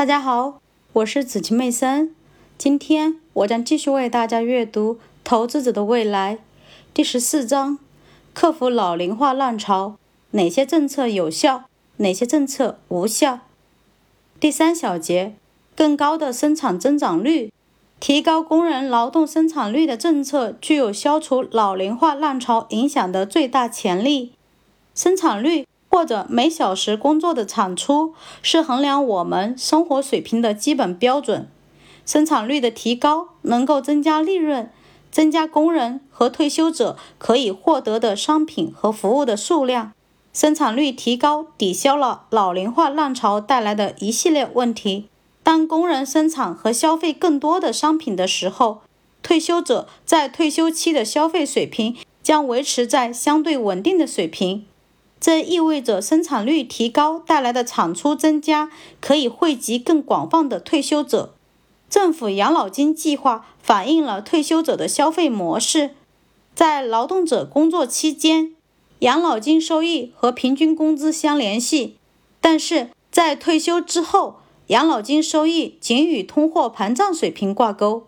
大家好，我是紫晴妹森。今天我将继续为大家阅读《投资者的未来》第十四章：克服老龄化浪潮，哪些政策有效，哪些政策无效？第三小节：更高的生产增长率，提高工人劳动生产率的政策具有消除老龄化浪潮影响的最大潜力。生产率。或者每小时工作的产出是衡量我们生活水平的基本标准。生产率的提高能够增加利润，增加工人和退休者可以获得的商品和服务的数量。生产率提高抵消了老龄化浪潮带来的一系列问题。当工人生产和消费更多的商品的时候，退休者在退休期的消费水平将维持在相对稳定的水平。这意味着生产率提高带来的产出增加可以惠及更广泛的退休者。政府养老金计划反映了退休者的消费模式。在劳动者工作期间，养老金收益和平均工资相联系；但是在退休之后，养老金收益仅与通货膨胀水平挂钩。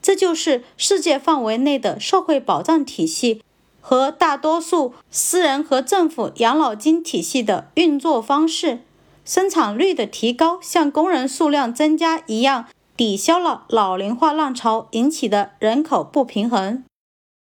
这就是世界范围内的社会保障体系。和大多数私人和政府养老金体系的运作方式，生产率的提高像工人数量增加一样，抵消了老龄化浪潮引起的人口不平衡。